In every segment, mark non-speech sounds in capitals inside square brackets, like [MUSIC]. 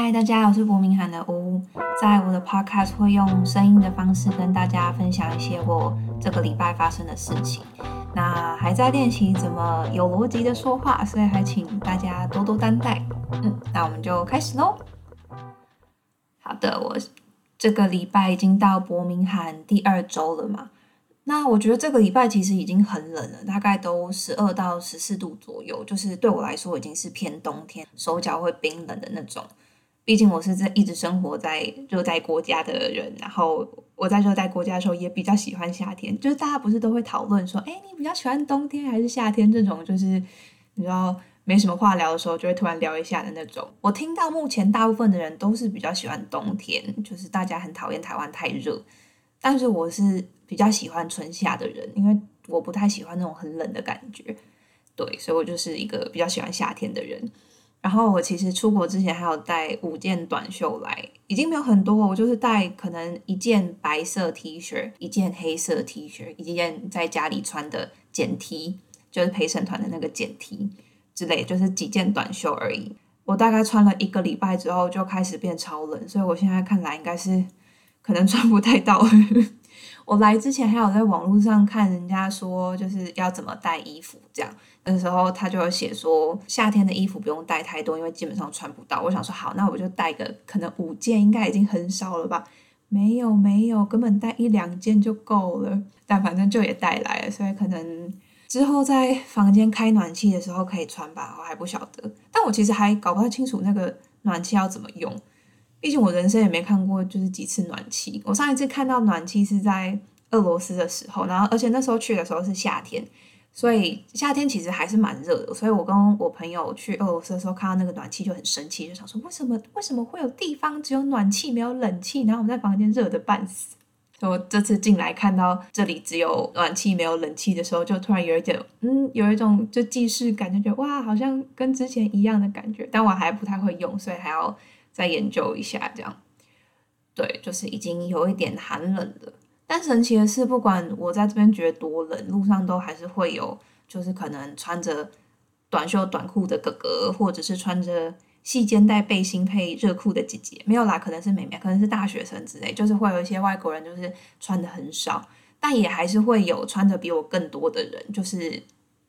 嗨，大家，我是伯明翰的屋，在我的 podcast 会用声音的方式跟大家分享一些我这个礼拜发生的事情。那还在练习怎么有逻辑的说话，所以还请大家多多担待。嗯，那我们就开始喽。好的，我这个礼拜已经到伯明翰第二周了嘛。那我觉得这个礼拜其实已经很冷了，大概都十二到十四度左右，就是对我来说已经是偏冬天，手脚会冰冷的那种。毕竟我是在一直生活在热带国家的人，然后我在热带国家的时候也比较喜欢夏天。就是大家不是都会讨论说，哎，你比较喜欢冬天还是夏天？这种就是你知道没什么话聊的时候，就会突然聊一下的那种。我听到目前大部分的人都是比较喜欢冬天，就是大家很讨厌台湾太热，但是我是比较喜欢春夏的人，因为我不太喜欢那种很冷的感觉。对，所以我就是一个比较喜欢夏天的人。然后我其实出国之前还有带五件短袖来，已经没有很多，我就是带可能一件白色 T 恤，一件黑色 T 恤，一件在家里穿的简 T，就是陪审团的那个简 T 之类，就是几件短袖而已。我大概穿了一个礼拜之后就开始变超冷，所以我现在看来应该是可能穿不太到。[LAUGHS] 我来之前还有在网络上看人家说，就是要怎么带衣服这样。那时候他就会写说，夏天的衣服不用带太多，因为基本上穿不到。我想说好，那我就带个可能五件，应该已经很少了吧？没有没有，根本带一两件就够了。但反正就也带来了，所以可能之后在房间开暖气的时候可以穿吧，我还不晓得。但我其实还搞不太清楚那个暖气要怎么用。毕竟我人生也没看过就是几次暖气。我上一次看到暖气是在俄罗斯的时候，然后而且那时候去的时候是夏天，所以夏天其实还是蛮热的。所以我跟我朋友去俄罗斯的时候看到那个暖气就很生气，就想说为什么为什么会有地方只有暖气没有冷气？然后我们在房间热的半死。我这次进来看到这里只有暖气没有冷气的时候，就突然有一点嗯，有一种就既视感，就觉得哇，好像跟之前一样的感觉。但我还不太会用，所以还要。再研究一下，这样，对，就是已经有一点寒冷了。但神奇的是，不管我在这边觉得多冷，路上都还是会有，就是可能穿着短袖短裤的哥哥，或者是穿着细肩带背心配热裤的姐姐，没有啦，可能是妹妹，可能是大学生之类，就是会有一些外国人，就是穿的很少，但也还是会有穿的比我更多的人，就是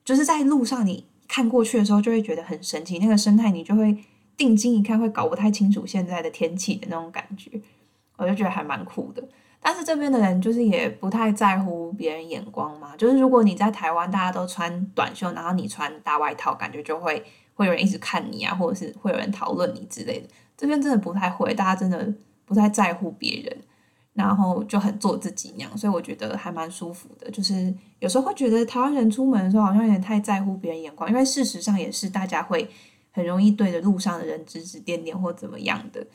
就是在路上你看过去的时候，就会觉得很神奇，那个生态你就会。定睛一看，会搞不太清楚现在的天气的那种感觉，我就觉得还蛮酷的。但是这边的人就是也不太在乎别人眼光嘛，就是如果你在台湾，大家都穿短袖，然后你穿大外套，感觉就会会有人一直看你啊，或者是会有人讨论你之类的。这边真的不太会，大家真的不太在乎别人，然后就很做自己那样，所以我觉得还蛮舒服的。就是有时候会觉得台湾人出门的时候好像有点太在乎别人眼光，因为事实上也是大家会。很容易对着路上的人指指点点或怎么样的，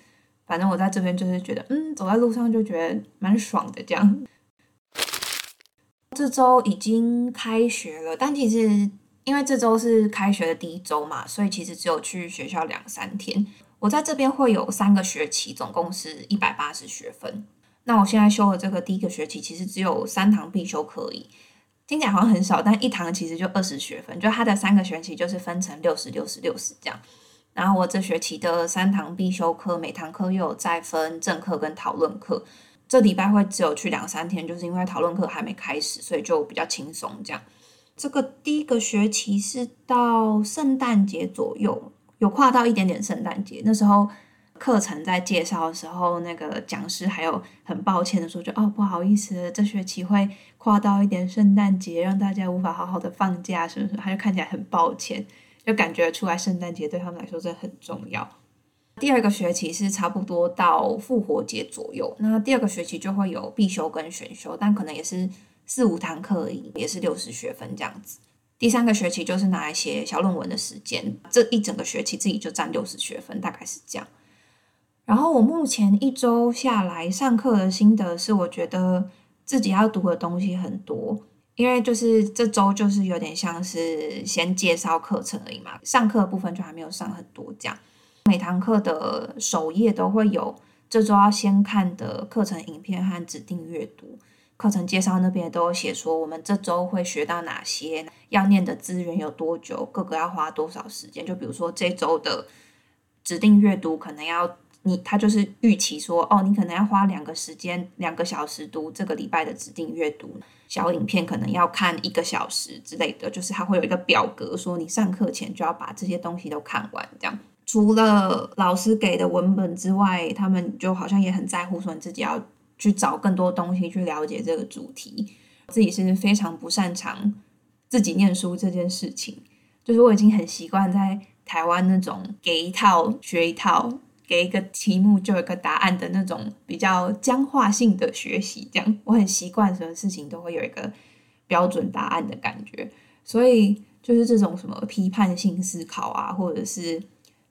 反正我在这边就是觉得，嗯，走在路上就觉得蛮爽的这样。这周已经开学了，但其实因为这周是开学的第一周嘛，所以其实只有去学校两三天。我在这边会有三个学期，总共是一百八十学分。那我现在修的这个第一个学期，其实只有三堂必修课而已。听起来好像很少，但一堂其实就二十学分，就它的三个学期就是分成六十六十六十这样。然后我这学期的三堂必修课，每堂课又有再分正课跟讨论课。这礼拜会只有去两三天，就是因为讨论课还没开始，所以就比较轻松这样。这个第一个学期是到圣诞节左右，有跨到一点点圣诞节，那时候。课程在介绍的时候，那个讲师还有很抱歉的说：“就哦，不好意思，这学期会跨到一点圣诞节，让大家无法好好的放假，是不是？”他就看起来很抱歉，就感觉出来圣诞节对他们来说真的很重要。第二个学期是差不多到复活节左右，那第二个学期就会有必修跟选修，但可能也是四五堂课而已，也是六十学分这样子。第三个学期就是拿来写小论文的时间，这一整个学期自己就占六十学分，大概是这样。然后我目前一周下来上课的心得是，我觉得自己要读的东西很多，因为就是这周就是有点像是先介绍课程而已嘛，上课部分就还没有上很多这样。每堂课的首页都会有这周要先看的课程影片和指定阅读，课程介绍那边都有写说我们这周会学到哪些，要念的资源有多久，各个要花多少时间。就比如说这周的指定阅读可能要。你他就是预期说，哦，你可能要花两个时间两个小时读这个礼拜的指定阅读，小影片可能要看一个小时之类的，就是他会有一个表格，说你上课前就要把这些东西都看完。这样，除了老师给的文本之外，他们就好像也很在乎说你自己要去找更多东西去了解这个主题。自己是非常不擅长自己念书这件事情，就是我已经很习惯在台湾那种给一套学一套。给一个题目就有一个答案的那种比较僵化性的学习，这样我很习惯，什么事情都会有一个标准答案的感觉。所以就是这种什么批判性思考啊，或者是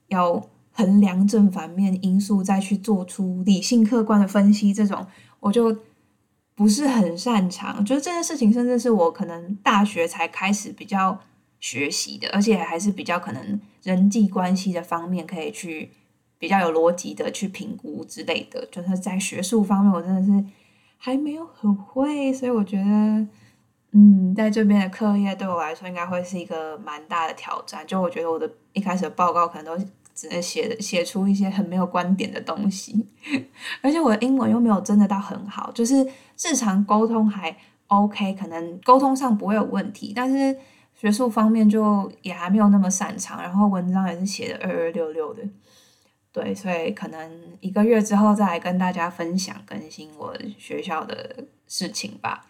要衡量正反面因素再去做出理性客观的分析，这种我就不是很擅长。就是这件事情，甚至是我可能大学才开始比较学习的，而且还是比较可能人际关系的方面可以去。比较有逻辑的去评估之类的，就是在学术方面，我真的是还没有很会，所以我觉得，嗯，在这边的课业对我来说应该会是一个蛮大的挑战。就我觉得我的一开始的报告可能都只能写写出一些很没有观点的东西，[LAUGHS] 而且我的英文又没有真的到很好，就是日常沟通还 OK，可能沟通上不会有问题，但是学术方面就也还没有那么擅长，然后文章也是写的二二六六的。对，所以可能一个月之后再来跟大家分享更新我学校的事情吧。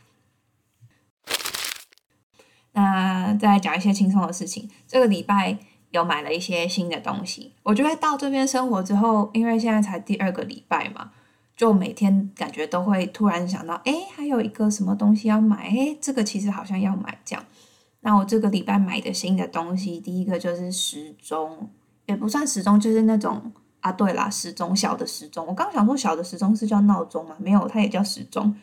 那再讲一些轻松的事情。这个礼拜有买了一些新的东西。我觉得到这边生活之后，因为现在才第二个礼拜嘛，就每天感觉都会突然想到，哎，还有一个什么东西要买，哎，这个其实好像要买这样。那我这个礼拜买的新的东西，第一个就是时钟，也不算时钟，就是那种。啊，对啦，时钟小的时钟，我刚想说小的时钟是叫闹钟吗？没有，它也叫时钟。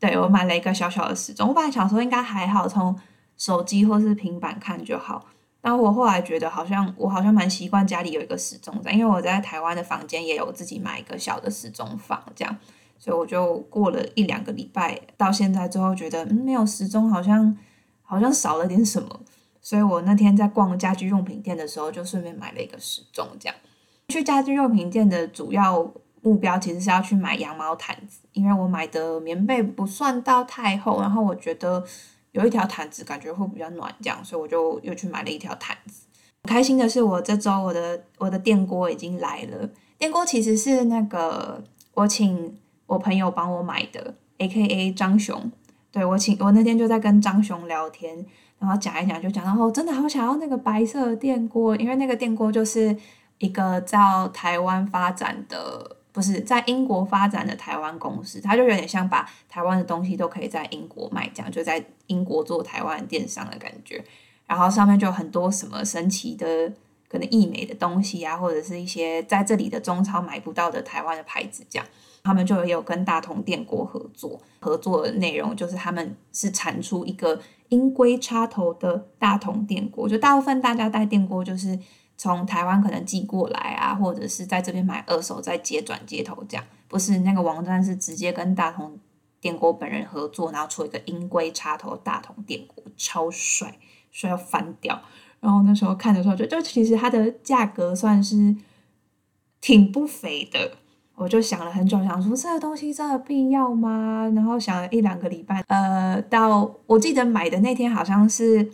对我买了一个小小的时钟，我本来想说应该还好，从手机或是平板看就好。但我后来觉得好像我好像蛮习惯家里有一个时钟在，因为我在台湾的房间也有自己买一个小的时钟放这样，所以我就过了一两个礼拜到现在之后，觉得嗯没有时钟好像好像少了点什么，所以我那天在逛家居用品店的时候，就顺便买了一个时钟这样。去家居用品店的主要目标其实是要去买羊毛毯子，因为我买的棉被不算到太厚，然后我觉得有一条毯子感觉会比较暖，这样，所以我就又去买了一条毯子。开心的是，我这周我的我的电锅已经来了。电锅其实是那个我请我朋友帮我买的，A.K.A. 张雄。对我请我那天就在跟张雄聊天，然后讲一讲，就讲到哦，真的好想要那个白色的电锅，因为那个电锅就是。一个叫台湾发展的，不是在英国发展的台湾公司，它就有点像把台湾的东西都可以在英国卖，这样就在英国做台湾电商的感觉。然后上面就有很多什么神奇的，可能异美的东西啊，或者是一些在这里的中超买不到的台湾的牌子，这样。他们就有跟大同电锅合作，合作的内容就是他们是产出一个英规插头的大同电锅，就大部分大家带电锅就是。从台湾可能寄过来啊，或者是在这边买二手再接转接头这样，不是那个网站是直接跟大同电锅本人合作，然后出一个音规插头大同电锅，超帅，帅要翻掉。然后那时候看的时候就就其实它的价格算是挺不菲的，我就想了很久，想说这个东西真的必要吗？然后想了一两个礼拜，呃，到我记得买的那天好像是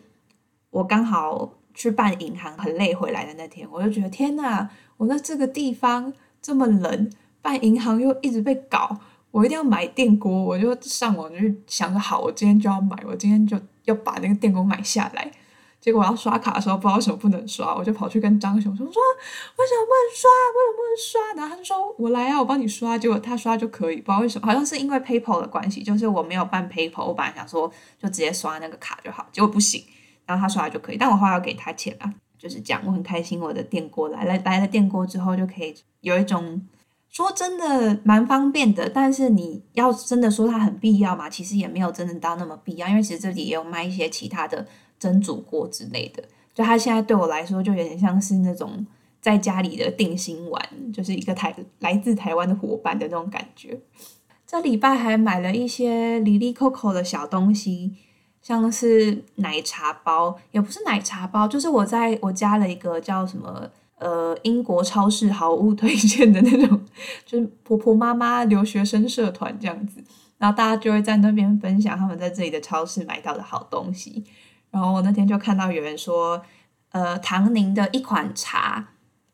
我刚好。去办银行很累，回来的那天我就觉得天哪！我在这个地方这么冷，办银行又一直被搞，我一定要买电锅。我就上网就想着好，我今天就要买，我今天就要把那个电锅买下来。结果我要刷卡的时候，不知道为什么不能刷，我就跑去跟张雄说：“说为什么不能刷？为什么不能刷？”然后他就说：“我来啊，我帮你刷。”结果他刷就可以，不知道为什么，好像是因为 PayPal 的关系，就是我没有办 PayPal，我本来想说就直接刷那个卡就好，结果不行。然后他刷就可以，但我后来要给他钱啊，就是这样。我很开心，我的电锅来了，来了电锅之后就可以有一种说真的蛮方便的。但是你要真的说它很必要嘛，其实也没有真的到那么必要，因为其实这里也有卖一些其他的蒸煮锅之类的。就它现在对我来说，就有点像是那种在家里的定心丸，就是一个台来自台湾的伙伴的那种感觉。这礼拜还买了一些 Lily Coco 的小东西。像是奶茶包，也不是奶茶包，就是我在我加了一个叫什么呃英国超市好物推荐的那种，[LAUGHS] 就是婆婆妈妈留学生社团这样子，然后大家就会在那边分享他们在这里的超市买到的好东西。然后我那天就看到有人说，呃，唐宁的一款茶，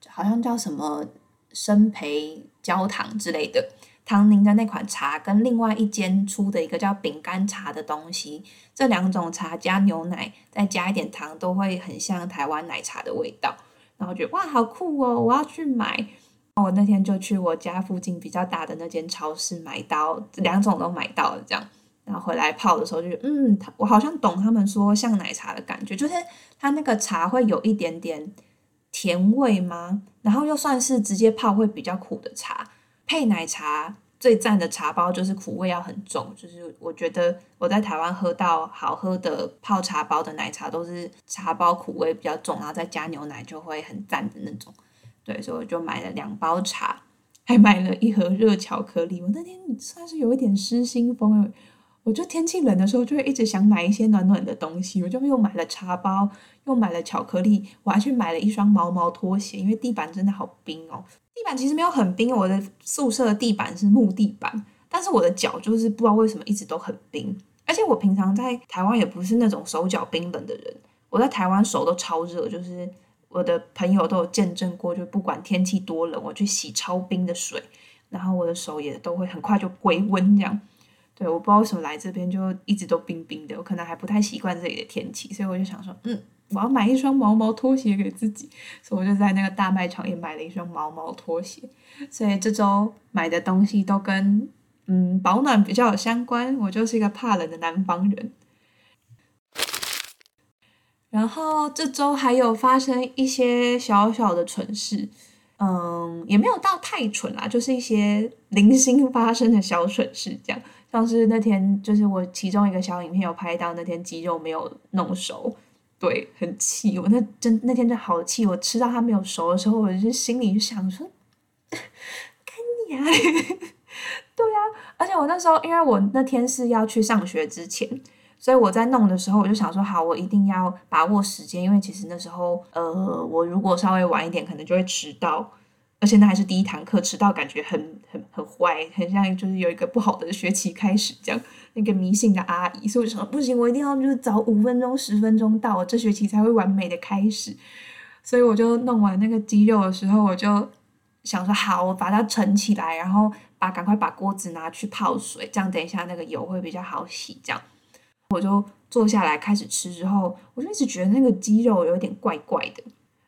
好像叫什么生培焦糖之类的。唐宁的那款茶跟另外一间出的一个叫饼干茶的东西，这两种茶加牛奶，再加一点糖，都会很像台湾奶茶的味道。然后觉得哇，好酷哦！我要去买。我那天就去我家附近比较大的那间超市买到两种都买到了，这样。然后回来泡的时候就嗯，我好像懂他们说像奶茶的感觉，就是它那个茶会有一点点甜味吗？然后又算是直接泡会比较苦的茶。配奶茶最赞的茶包就是苦味要很重，就是我觉得我在台湾喝到好喝的泡茶包的奶茶都是茶包苦味比较重，然后再加牛奶就会很赞的那种。对，所以我就买了两包茶，还买了一盒热巧克力。我那天算是有一点失心疯，我就天气冷的时候就会一直想买一些暖暖的东西，我就又买了茶包，又买了巧克力，我还去买了一双毛毛拖鞋，因为地板真的好冰哦。地板其实没有很冰，我的宿舍的地板是木地板，但是我的脚就是不知道为什么一直都很冰。而且我平常在台湾也不是那种手脚冰冷的人，我在台湾手都超热，就是我的朋友都有见证过，就不管天气多冷，我去洗超冰的水，然后我的手也都会很快就归温这样。对，我不知道为什么来这边就一直都冰冰的，我可能还不太习惯这里的天气，所以我就想说，嗯。我要买一双毛毛拖鞋给自己，所以我就在那个大卖场也买了一双毛毛拖鞋。所以这周买的东西都跟嗯保暖比较有相关。我就是一个怕冷的南方人。然后这周还有发生一些小小的蠢事，嗯，也没有到太蠢啦，就是一些零星发生的小蠢事，这样像是那天就是我其中一个小影片有拍到那天鸡肉没有弄熟。对，很气我那真那天真好气，我吃到它没有熟的时候，我就心里就想说，[LAUGHS] 干你啊！[LAUGHS] 对呀，而且我那时候因为我那天是要去上学之前，所以我在弄的时候，我就想说，好，我一定要把握时间，因为其实那时候，呃，我如果稍微晚一点，可能就会迟到。而且那还是第一堂课，迟到感觉很很很坏，很像就是有一个不好的学期开始这样。那个迷信的阿姨，所以我说不行，我一定要就是早五分钟、十分钟到，我这学期才会完美的开始。所以我就弄完那个鸡肉的时候，我就想说好，我把它盛起来，然后把赶快把锅子拿去泡水，这样等一下那个油会比较好洗。这样我就坐下来开始吃之后，我就一直觉得那个鸡肉有点怪怪的，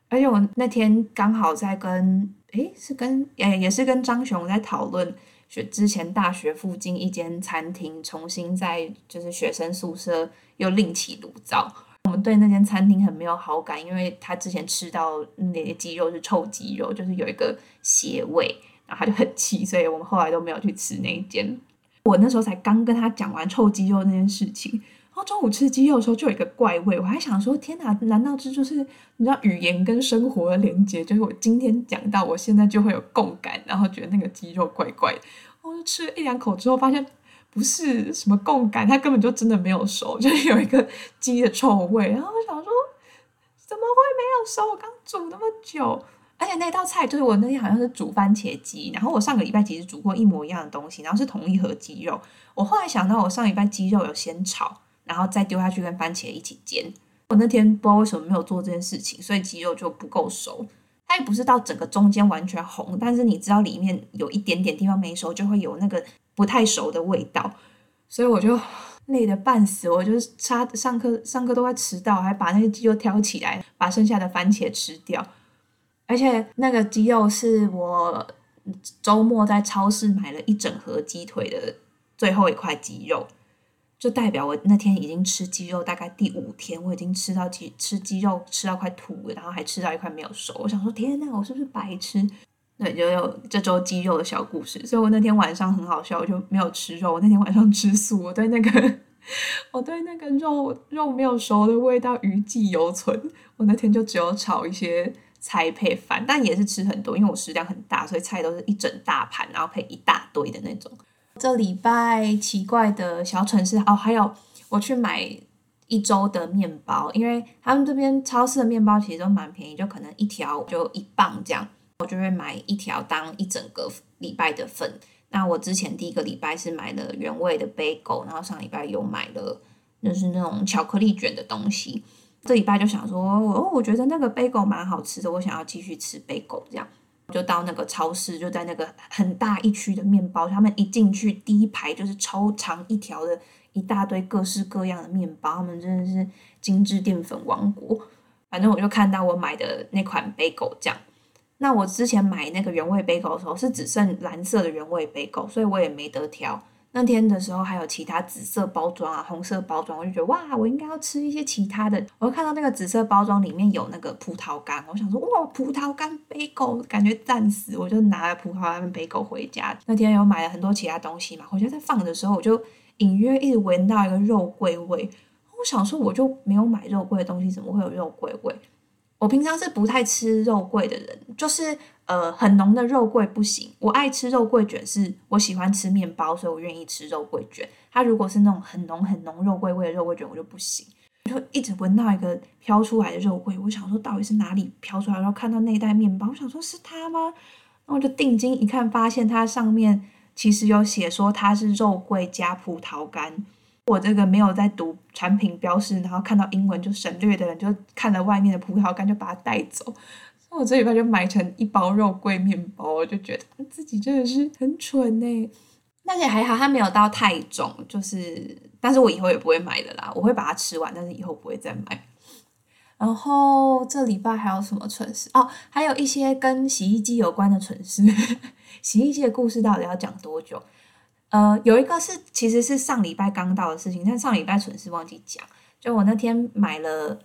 而且我那天刚好在跟。诶，是跟也也是跟张雄在讨论学之前大学附近一间餐厅重新在就是学生宿舍又另起炉灶。我们对那间餐厅很没有好感，因为他之前吃到那些鸡肉是臭鸡肉，就是有一个邪味，然后他就很气，所以我们后来都没有去吃那一间。我那时候才刚跟他讲完臭鸡肉那件事情。中午吃鸡肉的时候就有一个怪味，我还想说天哪，难道这就是你知道语言跟生活的连接？就是我今天讲到，我现在就会有共感，然后觉得那个鸡肉怪怪的。我就吃了一两口之后，发现不是什么共感，它根本就真的没有熟，[LAUGHS] 就是有一个鸡的臭味。然后我想说，怎么会没有熟？我刚煮那么久，而且那道菜就是我那天好像是煮番茄鸡，然后我上个礼拜其实煮过一模一样的东西，然后是同一盒鸡肉。我后来想到，我上礼拜鸡肉有先炒。然后再丢下去跟番茄一起煎。我那天不知道为什么没有做这件事情，所以鸡肉就不够熟。它也不是到整个中间完全红，但是你知道里面有一点点地方没熟，就会有那个不太熟的味道。所以我就累得半死，我就是差上课上课都快迟到，还把那个鸡肉挑起来，把剩下的番茄吃掉。而且那个鸡肉是我周末在超市买了一整盒鸡腿的最后一块鸡肉。就代表我那天已经吃鸡肉大概第五天，我已经吃到鸡吃鸡肉吃到快吐了，然后还吃到一块没有熟。我想说，天哪，我是不是白吃？对，就有这周鸡肉的小故事。所以我那天晚上很好笑，我就没有吃肉。我那天晚上吃素，我对那个我对那个肉肉没有熟的味道余悸犹存。我那天就只有炒一些菜配饭，但也是吃很多，因为我食量很大，所以菜都是一整大盘，然后配一大堆的那种。这礼拜奇怪的小蠢事哦，还有我去买一周的面包，因为他们这边超市的面包其实都蛮便宜，就可能一条就一磅这样，我就会买一条当一整个礼拜的份。那我之前第一个礼拜是买了原味的杯狗，然后上礼拜又买了就是那种巧克力卷的东西。这礼拜就想说，哦，我觉得那个杯狗蛮好吃的，我想要继续吃杯狗，这样就到那个超市，就在那个很大一区的面包，他们一进去第一排就是超长一条的。一大堆各式各样的面包，他们真的是精致淀粉王国。反正我就看到我买的那款贝狗酱，那我之前买那个原味贝狗的时候是只剩蓝色的原味贝狗，所以我也没得挑。那天的时候还有其他紫色包装啊、红色包装，我就觉得哇，我应该要吃一些其他的。我就看到那个紫色包装里面有那个葡萄干，我想说哇，葡萄干背狗感觉赞死，我就拿了葡萄干背狗回家。那天有买了很多其他东西嘛，回家在放的时候我就。隐约一直闻到一个肉桂味，我想说我就没有买肉桂的东西，怎么会有肉桂味？我平常是不太吃肉桂的人，就是呃很浓的肉桂不行。我爱吃肉桂卷，是我喜欢吃面包，所以我愿意吃肉桂卷。它如果是那种很浓很浓肉桂味的肉桂卷，我就不行。就一直闻到一个飘出来的肉桂，我想说到底是哪里飘出来？然后看到那一袋面包，我想说是它吗？然后我就定睛一看，发现它上面。其实有写说它是肉桂加葡萄干，我这个没有在读产品标识，然后看到英文就省略的人，就看了外面的葡萄干就把它带走，所以我这礼拜就买成一包肉桂面包，我就觉得自己真的是很蠢呢。但是还好它没有到太重，就是，但是我以后也不会买的啦，我会把它吃完，但是以后不会再买。然后这礼拜还有什么蠢事哦？还有一些跟洗衣机有关的蠢事。[LAUGHS] 洗衣机的故事到底要讲多久？呃，有一个是其实是上礼拜刚到的事情，但上礼拜蠢事忘记讲。就我那天买了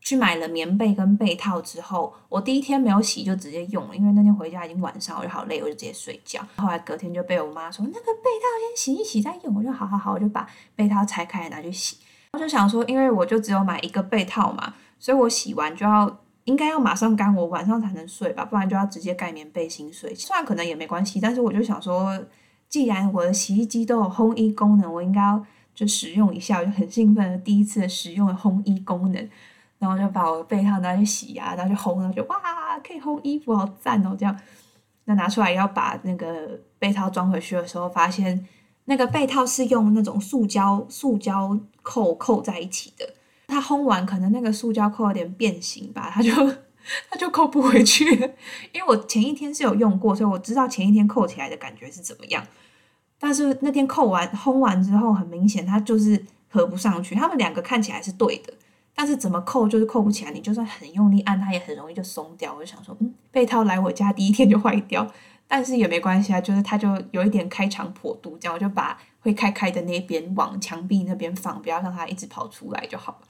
去买了棉被跟被套之后，我第一天没有洗就直接用了，因为那天回家已经晚上，我就好累，我就直接睡觉。后来隔天就被我妈说那个被套先洗一洗再用，我就好好好，我就把被套拆开拿去洗。我就想说，因为我就只有买一个被套嘛。所以我洗完就要应该要马上干，我晚上才能睡吧，不然就要直接盖棉被新睡。虽然可能也没关系，但是我就想说，既然我的洗衣机都有烘衣功能，我应该要就使用一下，我就很兴奋的第一次使用了烘衣功能，然后就把我的被套拿去洗啊，拿去烘，然后就哇，可以烘衣服，好赞哦！这样，那拿出来要把那个被套装回去的时候，发现那个被套是用那种塑胶塑胶扣扣在一起的。它烘完，可能那个塑胶扣有点变形吧，它就它就扣不回去。[LAUGHS] 因为我前一天是有用过，所以我知道前一天扣起来的感觉是怎么样。但是那天扣完烘完之后，很明显它就是合不上去。它们两个看起来是对的，但是怎么扣就是扣不起来。你就算很用力按，它也很容易就松掉。我就想说，嗯，被套来我家第一天就坏掉，但是也没关系啊，就是它就有一点开肠破肚，这样我就把会开开的那边往墙壁那边放，不要让它一直跑出来就好了。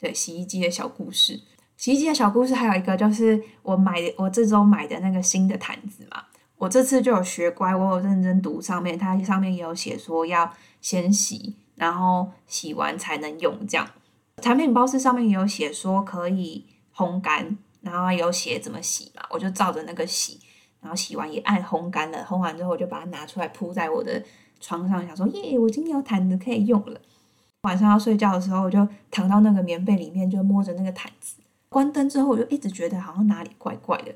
对洗衣机的小故事，洗衣机的小故事还有一个就是我买的，我这周买的那个新的毯子嘛，我这次就有学乖，我有认真读上面，它上面也有写说要先洗，然后洗完才能用这样。产品包是上面也有写说可以烘干，然后有写怎么洗嘛，我就照着那个洗，然后洗完也按烘干了，烘完之后我就把它拿出来铺在我的床上，想说耶，我今天有毯子可以用了。晚上要睡觉的时候，我就躺到那个棉被里面，就摸着那个毯子。关灯之后，我就一直觉得好像哪里怪怪的。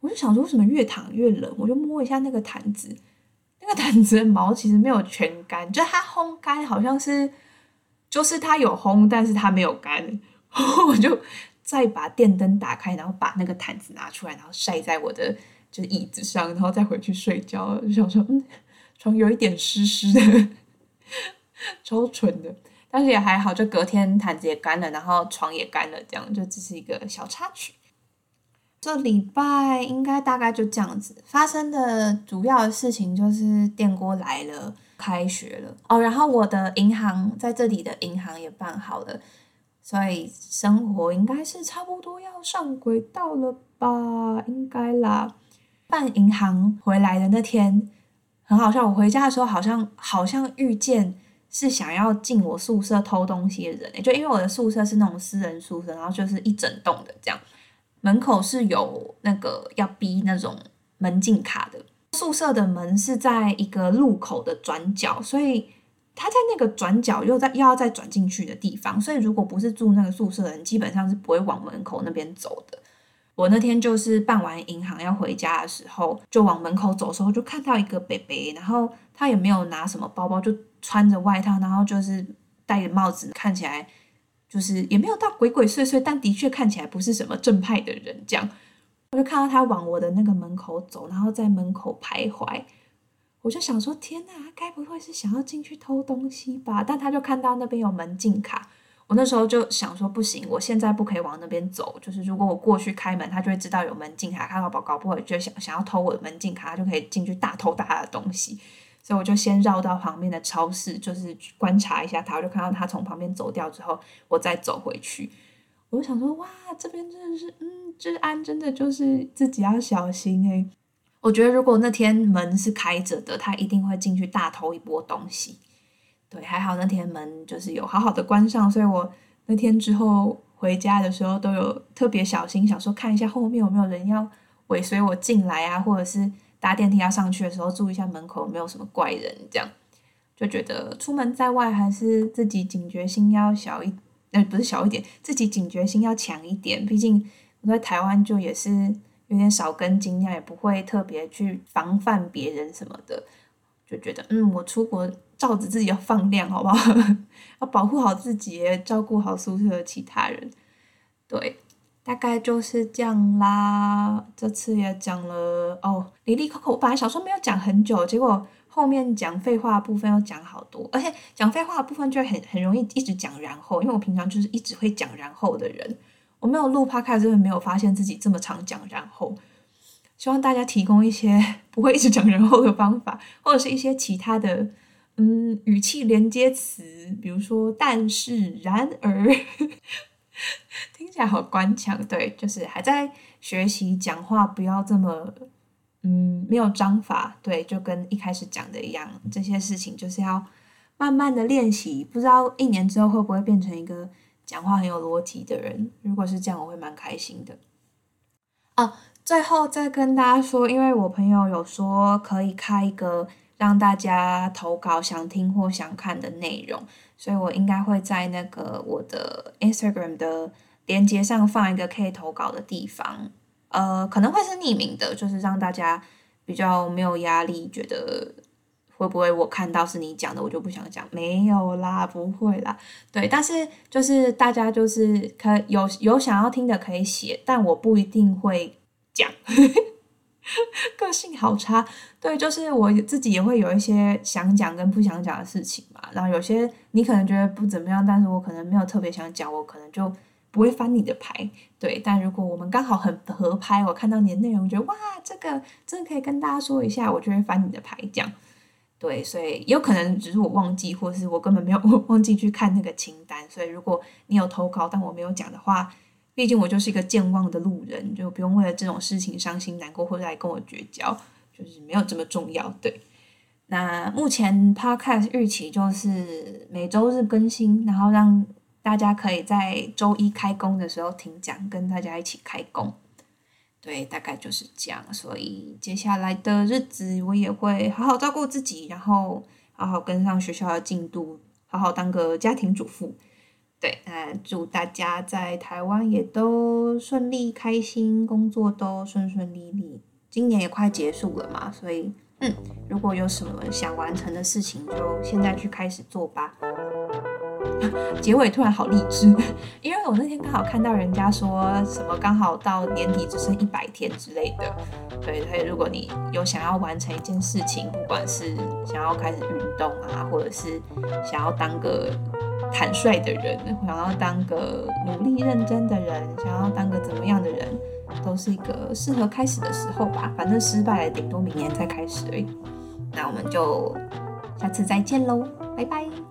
我就想说，为什么越躺越冷？我就摸一下那个毯子，那个毯子的毛其实没有全干，就它烘干好像是，就是它有烘，但是它没有干。[LAUGHS] 我就再把电灯打开，然后把那个毯子拿出来，然后晒在我的就是椅子上，然后再回去睡觉。就想说，嗯，床有一点湿湿的，[LAUGHS] 超蠢的。但是也还好，就隔天毯子也干了，然后床也干了，这样就只是一个小插曲。这礼拜应该大概就这样子发生的主要的事情就是电锅来了，开学了哦。然后我的银行在这里的银行也办好了，所以生活应该是差不多要上轨道了吧？应该啦。办银行回来的那天很好笑，我回家的时候好像好像遇见。是想要进我宿舍偷东西的人就因为我的宿舍是那种私人宿舍，然后就是一整栋的这样，门口是有那个要逼那种门禁卡的。宿舍的门是在一个路口的转角，所以他在那个转角又在又要再转进去的地方，所以如果不是住那个宿舍的人，基本上是不会往门口那边走的。我那天就是办完银行要回家的时候，就往门口走的时候，就看到一个北北，然后他也没有拿什么包包，就穿着外套，然后就是戴着帽子，看起来就是也没有到鬼鬼祟祟，但的确看起来不是什么正派的人。这样，我就看到他往我的那个门口走，然后在门口徘徊，我就想说：天哪，该不会是想要进去偷东西吧？但他就看到那边有门禁卡。我那时候就想说，不行，我现在不可以往那边走。就是如果我过去开门，他就会知道有门禁卡，看到报告不会就想想要偷我的门禁卡，他就可以进去大偷大他的东西。所以我就先绕到旁边的超市，就是观察一下他。我就看到他从旁边走掉之后，我再走回去。我就想说，哇，这边真的是，嗯，治安真的就是自己要小心诶。我觉得如果那天门是开着的，他一定会进去大偷一波东西。对，还好那天门就是有好好的关上，所以我那天之后回家的时候都有特别小心，想说看一下后面有没有人要尾随我进来啊，或者是搭电梯要上去的时候注意一下门口有没有什么怪人，这样就觉得出门在外还是自己警觉心要小一，呃，不是小一点，自己警觉心要强一点。毕竟我在台湾就也是有点少根筋，也不会特别去防范别人什么的，就觉得嗯，我出国。照着自己要放量，好不好？[LAUGHS] 要保护好自己，照顾好宿舍其他人。对，大概就是这样啦。这次也讲了哦，离离口口。我本来想说没有讲很久，结果后面讲废话的部分要讲好多，而且讲废话的部分就很很容易一直讲然后，因为我平常就是一直会讲然后的人。我没有录 podcast，真的没有发现自己这么常讲然后。希望大家提供一些 [LAUGHS] 不会一直讲然后的方法，或者是一些其他的。嗯，语气连接词，比如说但是、然而，[LAUGHS] 听起来好官腔。对，就是还在学习讲话，不要这么嗯没有章法。对，就跟一开始讲的一样，这些事情就是要慢慢的练习。不知道一年之后会不会变成一个讲话很有逻辑的人？如果是这样，我会蛮开心的。哦，最后再跟大家说，因为我朋友有说可以开一个。让大家投稿想听或想看的内容，所以我应该会在那个我的 Instagram 的连接上放一个可以投稿的地方，呃，可能会是匿名的，就是让大家比较没有压力，觉得会不会我看到是你讲的，我就不想讲，没有啦，不会啦，对，但是就是大家就是可有有想要听的可以写，但我不一定会讲。[LAUGHS] 个性好差，对，就是我自己也会有一些想讲跟不想讲的事情嘛。然后有些你可能觉得不怎么样，但是我可能没有特别想讲，我可能就不会翻你的牌。对，但如果我们刚好很合拍，我看到你的内容，觉得哇，这个真的可以跟大家说一下，我就会翻你的牌讲。对，所以有可能只是我忘记，或是我根本没有 [LAUGHS] 忘记去看那个清单。所以如果你有投稿，但我没有讲的话。毕竟我就是一个健忘的路人，就不用为了这种事情伤心难过或者来跟我绝交，就是没有这么重要。对，那目前 Podcast 预期就是每周日更新，然后让大家可以在周一开工的时候听讲，跟大家一起开工。对，大概就是这样。所以接下来的日子，我也会好好照顾自己，然后好好跟上学校的进度，好好当个家庭主妇。对，那祝大家在台湾也都顺利开心，工作都顺顺利利。今年也快结束了嘛，所以嗯，如果有什么想完成的事情，就现在去开始做吧。[LAUGHS] 结尾突然好励志，因为我那天刚好看到人家说什么刚好到年底只剩一百天之类的。对，所以如果你有想要完成一件事情，不管是想要开始运动啊，或者是想要当个。坦率的人，想要当个努力认真的人，想要当个怎么样的人，都是一个适合开始的时候吧。反正失败了，顶多明年再开始而已。那我们就下次再见喽，拜拜。